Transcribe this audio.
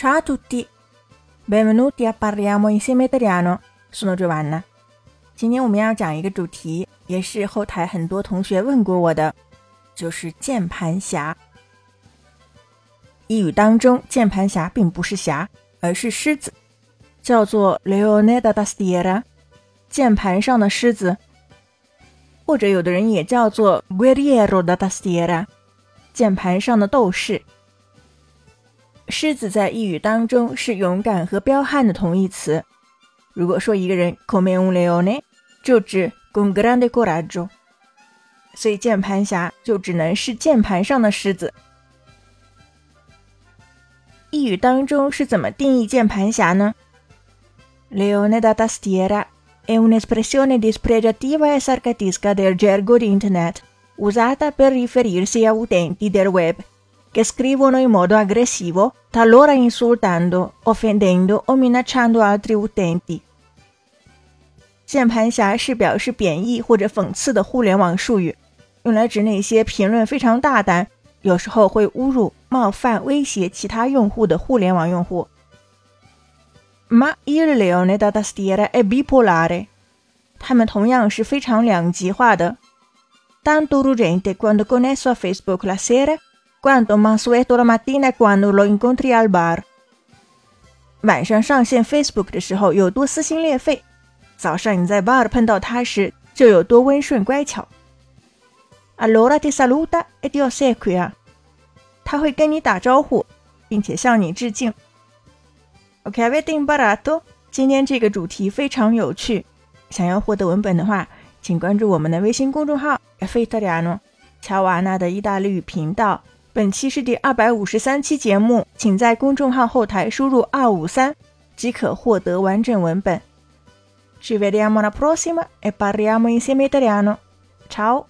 Ciao a tutti, benvenuti a parliamo insieme italiano. Sono Giovanna。今天我们要讲一个主题，也是后台很多同学问过我的，就是键盘侠。一语当中，键盘侠并不是侠，而是狮子，叫做 Leone da tastiera，键盘上的狮子，或者有的人也叫做 Guerriero da tastiera，键盘上的斗士。狮子在一语当中是勇敢和彪悍的同义词。如果说一个人 come un leone，就指 con grande coraggio。所以键盘侠就只能是键盘上的狮子。一语当中是怎么定义键盘侠呢？Leone da tastiera è un'espressione dispregiativa e sarcastica del gergo di Internet, usata per riferirsi a utenti del web che scrivono in modo aggressivo, talora insultando, offendendo o minacciando altri utenti。键盘侠是表示贬义或者讽刺的互联网术语，用来指那些评论非常大胆，有时候会侮辱、冒犯、威胁其他用户的互联网用户。Ma il leone da tastiera è bipolare，他们同样是非常两极化的。Tanto urgente quando connesso a Facebook la sera。 Quando mansueto la mattina quando lo incontri al bar，晚上上线 Facebook 的时候有多撕心裂肺，早上你在 bar 碰到他时就有多温顺乖巧。Allora ti saluta e ti osequia，他会跟你打招呼，并且向你致敬。OK，avete imparato？今天这个主题非常有趣，想要获得文本的话，请关注我们的微信公众号 “F Italiano”，乔瓦纳的意大利语频道。本期是第二百五十三期节目，请在公众号后台输入二五三即可获得完整文本。Ci vediamo la prossima e parliamo insieme italiano. Ciao!